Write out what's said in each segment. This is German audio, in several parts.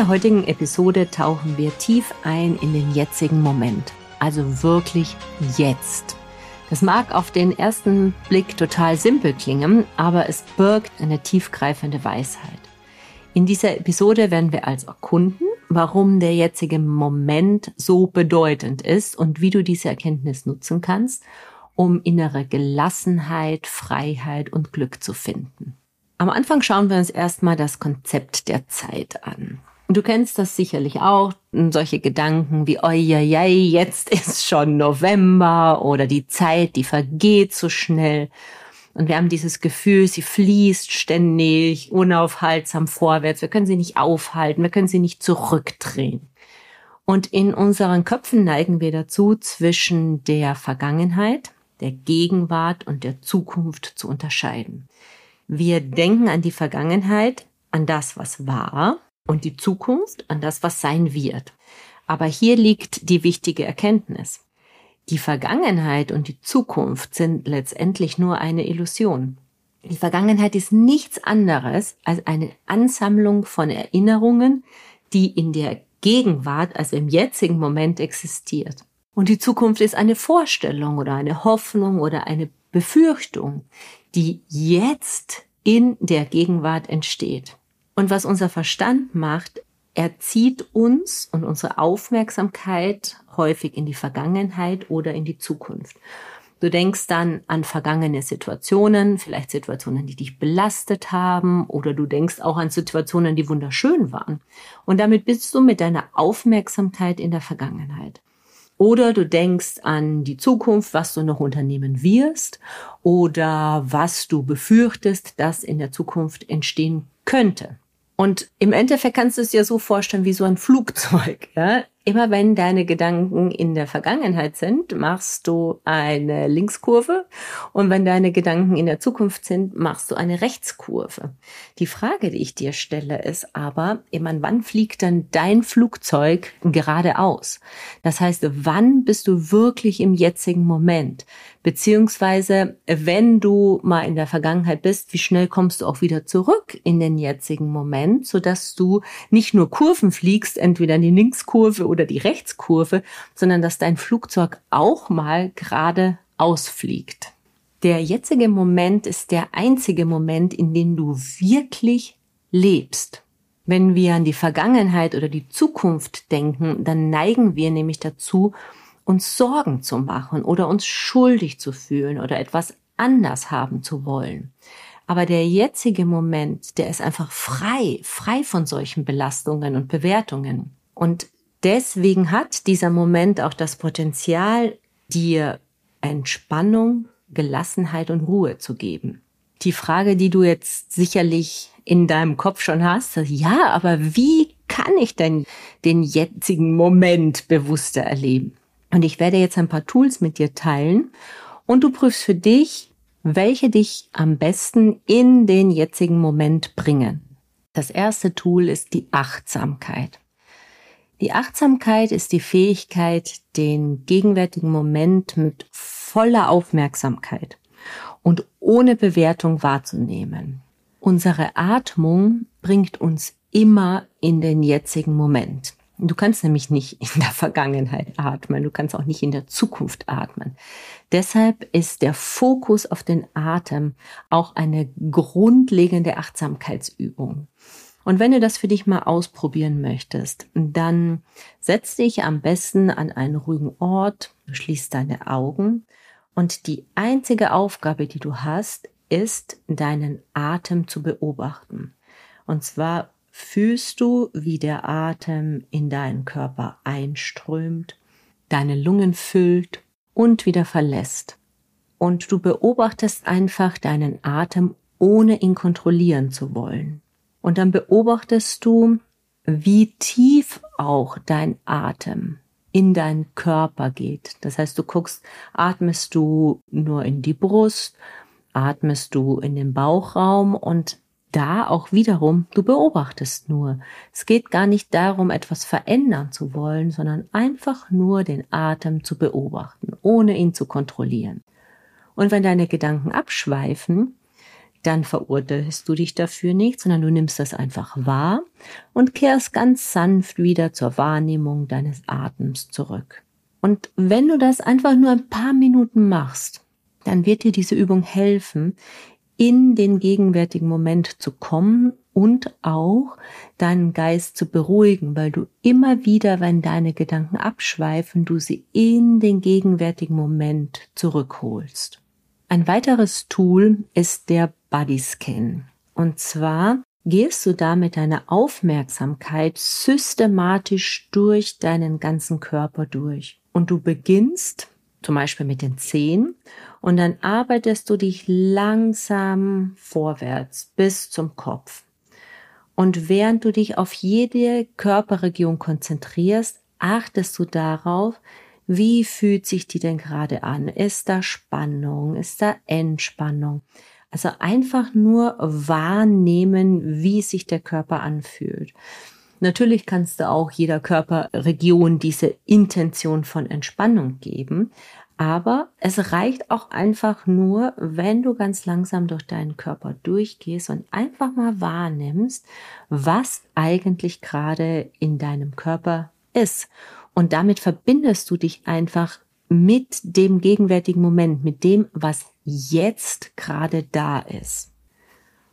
Der heutigen Episode tauchen wir tief ein in den jetzigen Moment. Also wirklich jetzt. Das mag auf den ersten Blick total simpel klingen, aber es birgt eine tiefgreifende Weisheit. In dieser Episode werden wir also erkunden, warum der jetzige Moment so bedeutend ist und wie du diese Erkenntnis nutzen kannst, um innere Gelassenheit, Freiheit und Glück zu finden. Am Anfang schauen wir uns erstmal das Konzept der Zeit an. Und du kennst das sicherlich auch, solche Gedanken wie, oi, jetzt ist schon November oder die Zeit, die vergeht so schnell. Und wir haben dieses Gefühl, sie fließt ständig, unaufhaltsam vorwärts. Wir können sie nicht aufhalten, wir können sie nicht zurückdrehen. Und in unseren Köpfen neigen wir dazu, zwischen der Vergangenheit, der Gegenwart und der Zukunft zu unterscheiden. Wir denken an die Vergangenheit, an das, was war, und die Zukunft an das, was sein wird. Aber hier liegt die wichtige Erkenntnis. Die Vergangenheit und die Zukunft sind letztendlich nur eine Illusion. Die Vergangenheit ist nichts anderes als eine Ansammlung von Erinnerungen, die in der Gegenwart, also im jetzigen Moment existiert. Und die Zukunft ist eine Vorstellung oder eine Hoffnung oder eine Befürchtung, die jetzt in der Gegenwart entsteht. Und was unser Verstand macht, er zieht uns und unsere Aufmerksamkeit häufig in die Vergangenheit oder in die Zukunft. Du denkst dann an vergangene Situationen, vielleicht Situationen, die dich belastet haben, oder du denkst auch an Situationen, die wunderschön waren. Und damit bist du mit deiner Aufmerksamkeit in der Vergangenheit. Oder du denkst an die Zukunft, was du noch unternehmen wirst, oder was du befürchtest, dass in der Zukunft entstehen könnte. Und im Endeffekt kannst du es dir so vorstellen wie so ein Flugzeug. Ja? Immer wenn deine Gedanken in der Vergangenheit sind, machst du eine Linkskurve und wenn deine Gedanken in der Zukunft sind, machst du eine Rechtskurve. Die Frage, die ich dir stelle, ist aber, immer wann fliegt dann dein Flugzeug geradeaus? Das heißt, wann bist du wirklich im jetzigen Moment? Beziehungsweise, wenn du mal in der Vergangenheit bist, wie schnell kommst du auch wieder zurück in den jetzigen Moment, sodass du nicht nur Kurven fliegst, entweder in die Linkskurve oder die Rechtskurve, sondern dass dein Flugzeug auch mal gerade ausfliegt. Der jetzige Moment ist der einzige Moment, in dem du wirklich lebst. Wenn wir an die Vergangenheit oder die Zukunft denken, dann neigen wir nämlich dazu, uns Sorgen zu machen oder uns schuldig zu fühlen oder etwas anders haben zu wollen. Aber der jetzige Moment, der ist einfach frei, frei von solchen Belastungen und Bewertungen. Und deswegen hat dieser Moment auch das Potenzial, dir Entspannung, Gelassenheit und Ruhe zu geben. Die Frage, die du jetzt sicherlich in deinem Kopf schon hast, ja, aber wie kann ich denn den jetzigen Moment bewusster erleben? Und ich werde jetzt ein paar Tools mit dir teilen und du prüfst für dich, welche dich am besten in den jetzigen Moment bringen. Das erste Tool ist die Achtsamkeit. Die Achtsamkeit ist die Fähigkeit, den gegenwärtigen Moment mit voller Aufmerksamkeit und ohne Bewertung wahrzunehmen. Unsere Atmung bringt uns immer in den jetzigen Moment. Du kannst nämlich nicht in der Vergangenheit atmen, du kannst auch nicht in der Zukunft atmen. Deshalb ist der Fokus auf den Atem auch eine grundlegende Achtsamkeitsübung. Und wenn du das für dich mal ausprobieren möchtest, dann setz dich am besten an einen ruhigen Ort, schließ deine Augen und die einzige Aufgabe, die du hast, ist, deinen Atem zu beobachten. Und zwar fühlst du, wie der Atem in deinen Körper einströmt, deine Lungen füllt und wieder verlässt. Und du beobachtest einfach deinen Atem, ohne ihn kontrollieren zu wollen. Und dann beobachtest du, wie tief auch dein Atem in deinen Körper geht. Das heißt, du guckst, atmest du nur in die Brust, atmest du in den Bauchraum und da auch wiederum, du beobachtest nur. Es geht gar nicht darum, etwas verändern zu wollen, sondern einfach nur den Atem zu beobachten, ohne ihn zu kontrollieren. Und wenn deine Gedanken abschweifen, dann verurteilst du dich dafür nicht, sondern du nimmst das einfach wahr und kehrst ganz sanft wieder zur Wahrnehmung deines Atems zurück. Und wenn du das einfach nur ein paar Minuten machst, dann wird dir diese Übung helfen, in den gegenwärtigen Moment zu kommen und auch deinen Geist zu beruhigen, weil du immer wieder, wenn deine Gedanken abschweifen, du sie in den gegenwärtigen Moment zurückholst. Ein weiteres Tool ist der Bodyscan. Und zwar gehst du da mit deiner Aufmerksamkeit systematisch durch deinen ganzen Körper durch. Und du beginnst zum Beispiel mit den Zehen und dann arbeitest du dich langsam vorwärts bis zum Kopf. Und während du dich auf jede Körperregion konzentrierst, achtest du darauf, wie fühlt sich die denn gerade an? Ist da Spannung? Ist da Entspannung? Also einfach nur wahrnehmen, wie sich der Körper anfühlt. Natürlich kannst du auch jeder Körperregion diese Intention von Entspannung geben, aber es reicht auch einfach nur, wenn du ganz langsam durch deinen Körper durchgehst und einfach mal wahrnimmst, was eigentlich gerade in deinem Körper ist. Und damit verbindest du dich einfach mit dem gegenwärtigen Moment, mit dem, was jetzt gerade da ist.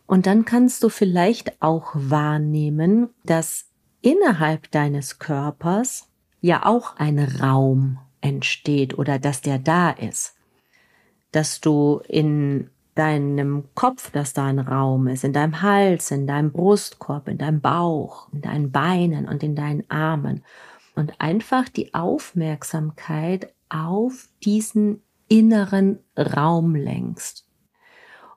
Und dann kannst du vielleicht auch wahrnehmen, dass innerhalb deines Körpers ja auch ein Raum entsteht oder dass der da ist. Dass du in deinem Kopf, dass da ein Raum ist, in deinem Hals, in deinem Brustkorb, in deinem Bauch, in deinen Beinen und in deinen Armen und einfach die Aufmerksamkeit auf diesen inneren Raum lenkst.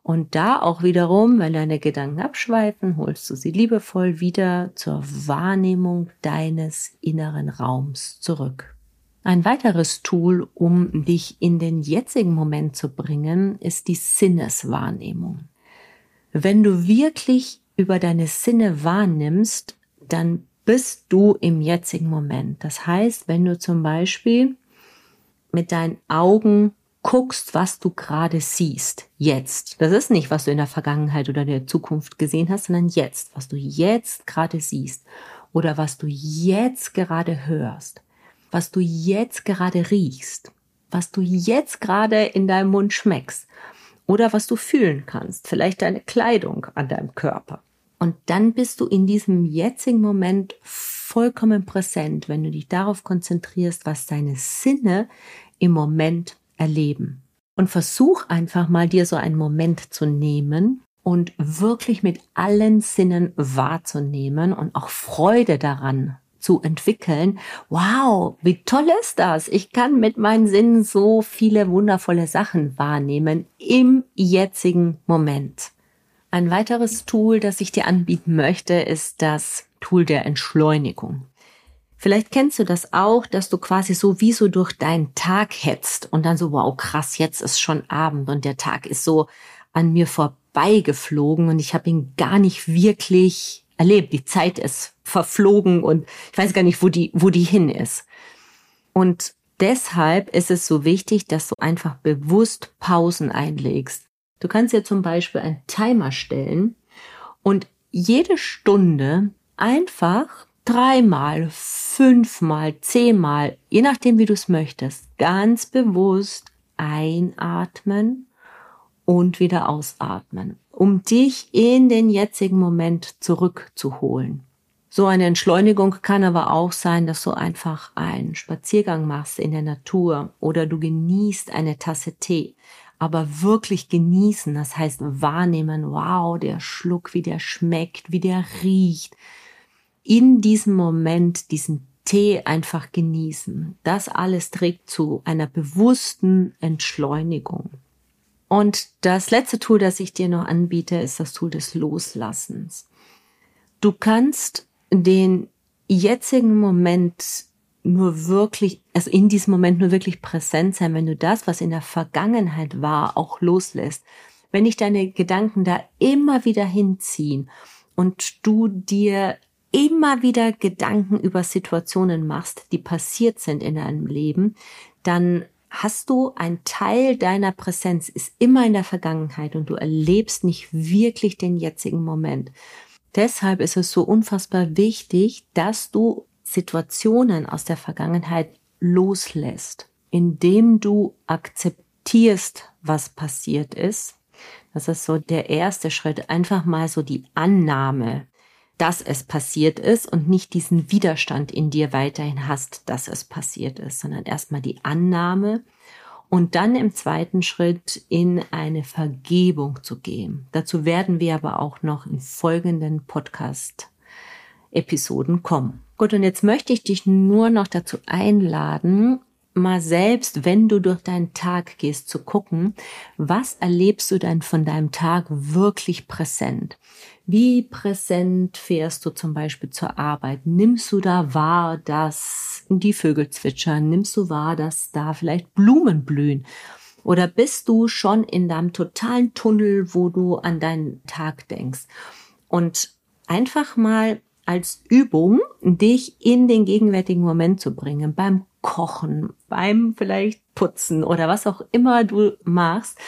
Und da auch wiederum, wenn deine Gedanken abschweifen, holst du sie liebevoll wieder zur Wahrnehmung deines inneren Raums zurück. Ein weiteres Tool, um dich in den jetzigen Moment zu bringen, ist die Sinneswahrnehmung. Wenn du wirklich über deine Sinne wahrnimmst, dann bist du im jetzigen Moment. Das heißt, wenn du zum Beispiel mit deinen Augen guckst, was du gerade siehst, jetzt. Das ist nicht, was du in der Vergangenheit oder der Zukunft gesehen hast, sondern jetzt, was du jetzt gerade siehst oder was du jetzt gerade hörst, was du jetzt gerade riechst, was du jetzt gerade in deinem Mund schmeckst oder was du fühlen kannst, vielleicht deine Kleidung an deinem Körper. Und dann bist du in diesem jetzigen Moment vollkommen präsent, wenn du dich darauf konzentrierst, was deine Sinne im Moment erleben. Und versuch einfach mal dir so einen Moment zu nehmen und wirklich mit allen Sinnen wahrzunehmen und auch Freude daran zu entwickeln. Wow, wie toll ist das? Ich kann mit meinen Sinnen so viele wundervolle Sachen wahrnehmen im jetzigen Moment. Ein weiteres Tool, das ich dir anbieten möchte, ist das Tool der Entschleunigung. Vielleicht kennst du das auch, dass du quasi so wie so durch deinen Tag hetzt und dann so, wow, krass, jetzt ist schon Abend und der Tag ist so an mir vorbeigeflogen und ich habe ihn gar nicht wirklich erlebt. Die Zeit ist verflogen und ich weiß gar nicht, wo die, wo die hin ist. Und deshalb ist es so wichtig, dass du einfach bewusst Pausen einlegst. Du kannst dir zum Beispiel einen Timer stellen und jede Stunde einfach dreimal, fünfmal, zehnmal, je nachdem wie du es möchtest, ganz bewusst einatmen und wieder ausatmen, um dich in den jetzigen Moment zurückzuholen. So eine Entschleunigung kann aber auch sein, dass du einfach einen Spaziergang machst in der Natur oder du genießt eine Tasse Tee aber wirklich genießen. Das heißt wahrnehmen, wow, der Schluck, wie der schmeckt, wie der riecht. In diesem Moment diesen Tee einfach genießen. Das alles trägt zu einer bewussten Entschleunigung. Und das letzte Tool, das ich dir noch anbiete, ist das Tool des Loslassens. Du kannst den jetzigen Moment nur wirklich, also in diesem Moment nur wirklich präsent sein, wenn du das, was in der Vergangenheit war, auch loslässt. Wenn dich deine Gedanken da immer wieder hinziehen und du dir immer wieder Gedanken über Situationen machst, die passiert sind in deinem Leben, dann hast du ein Teil deiner Präsenz ist immer in der Vergangenheit und du erlebst nicht wirklich den jetzigen Moment. Deshalb ist es so unfassbar wichtig, dass du Situationen aus der Vergangenheit loslässt, indem du akzeptierst, was passiert ist. Das ist so der erste Schritt, einfach mal so die Annahme dass es passiert ist und nicht diesen Widerstand in dir weiterhin hast, dass es passiert ist, sondern erstmal die Annahme und dann im zweiten Schritt in eine Vergebung zu gehen. Dazu werden wir aber auch noch in folgenden Podcast-Episoden kommen. Gut, und jetzt möchte ich dich nur noch dazu einladen, mal selbst, wenn du durch deinen Tag gehst, zu gucken, was erlebst du denn von deinem Tag wirklich präsent? Wie präsent fährst du zum Beispiel zur Arbeit? Nimmst du da wahr, dass die Vögel zwitschern? Nimmst du wahr, dass da vielleicht Blumen blühen? Oder bist du schon in deinem totalen Tunnel, wo du an deinen Tag denkst? Und einfach mal als Übung, dich in den gegenwärtigen Moment zu bringen, beim Kochen, beim vielleicht Putzen oder was auch immer du machst,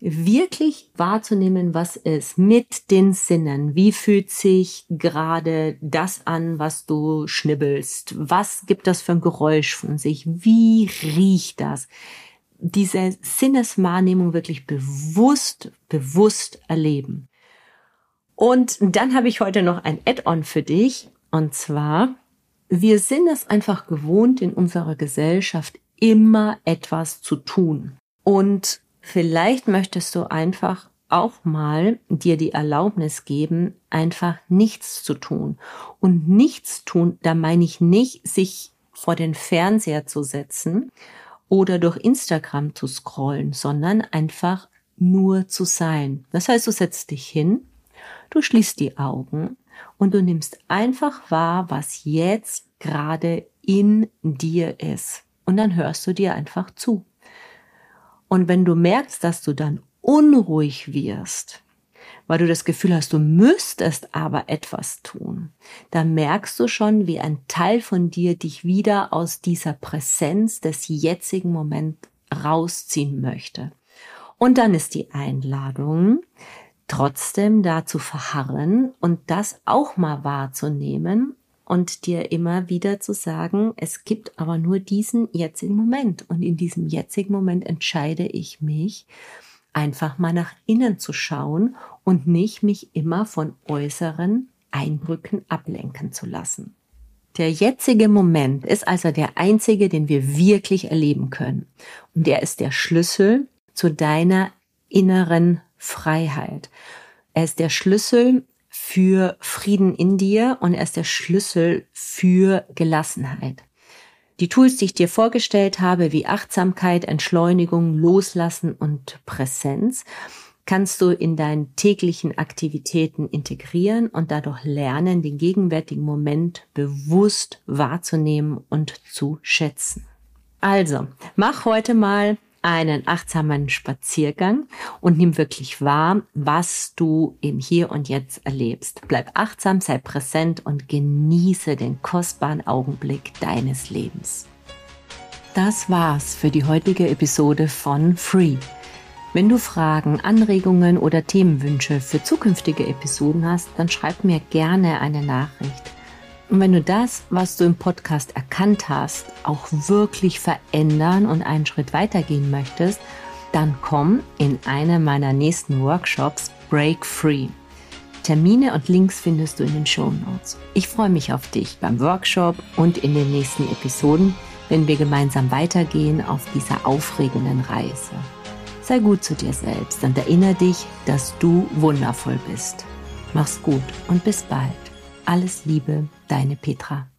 wirklich wahrzunehmen, was ist mit den Sinnen. Wie fühlt sich gerade das an, was du schnibbelst? Was gibt das für ein Geräusch von sich? Wie riecht das? Diese Sinneswahrnehmung wirklich bewusst, bewusst erleben. Und dann habe ich heute noch ein Add-on für dich. Und zwar, wir sind es einfach gewohnt, in unserer Gesellschaft immer etwas zu tun. Und vielleicht möchtest du einfach auch mal dir die Erlaubnis geben, einfach nichts zu tun. Und nichts tun, da meine ich nicht, sich vor den Fernseher zu setzen oder durch Instagram zu scrollen, sondern einfach nur zu sein. Das heißt, du setzt dich hin Du schließt die Augen und du nimmst einfach wahr, was jetzt gerade in dir ist. Und dann hörst du dir einfach zu. Und wenn du merkst, dass du dann unruhig wirst, weil du das Gefühl hast, du müsstest aber etwas tun, dann merkst du schon, wie ein Teil von dir dich wieder aus dieser Präsenz des jetzigen Moments rausziehen möchte. Und dann ist die Einladung, trotzdem da zu verharren und das auch mal wahrzunehmen und dir immer wieder zu sagen, es gibt aber nur diesen jetzigen Moment und in diesem jetzigen Moment entscheide ich mich, einfach mal nach innen zu schauen und nicht mich immer von äußeren Eindrücken ablenken zu lassen. Der jetzige Moment ist also der einzige, den wir wirklich erleben können. Und der ist der Schlüssel zu deiner inneren Freiheit. Er ist der Schlüssel für Frieden in dir und er ist der Schlüssel für Gelassenheit. Die Tools, die ich dir vorgestellt habe, wie Achtsamkeit, Entschleunigung, Loslassen und Präsenz, kannst du in deinen täglichen Aktivitäten integrieren und dadurch lernen, den gegenwärtigen Moment bewusst wahrzunehmen und zu schätzen. Also, mach heute mal einen achtsamen Spaziergang und nimm wirklich wahr, was du im Hier und Jetzt erlebst. Bleib achtsam, sei präsent und genieße den kostbaren Augenblick deines Lebens. Das war's für die heutige Episode von Free. Wenn du Fragen, Anregungen oder Themenwünsche für zukünftige Episoden hast, dann schreib mir gerne eine Nachricht. Und wenn du das, was du im Podcast erkannt hast, auch wirklich verändern und einen Schritt weitergehen möchtest, dann komm in einen meiner nächsten Workshops Break Free. Termine und Links findest du in den Show Notes. Ich freue mich auf dich beim Workshop und in den nächsten Episoden, wenn wir gemeinsam weitergehen auf dieser aufregenden Reise. Sei gut zu dir selbst und erinnere dich, dass du wundervoll bist. Mach's gut und bis bald. Alles Liebe, deine Petra.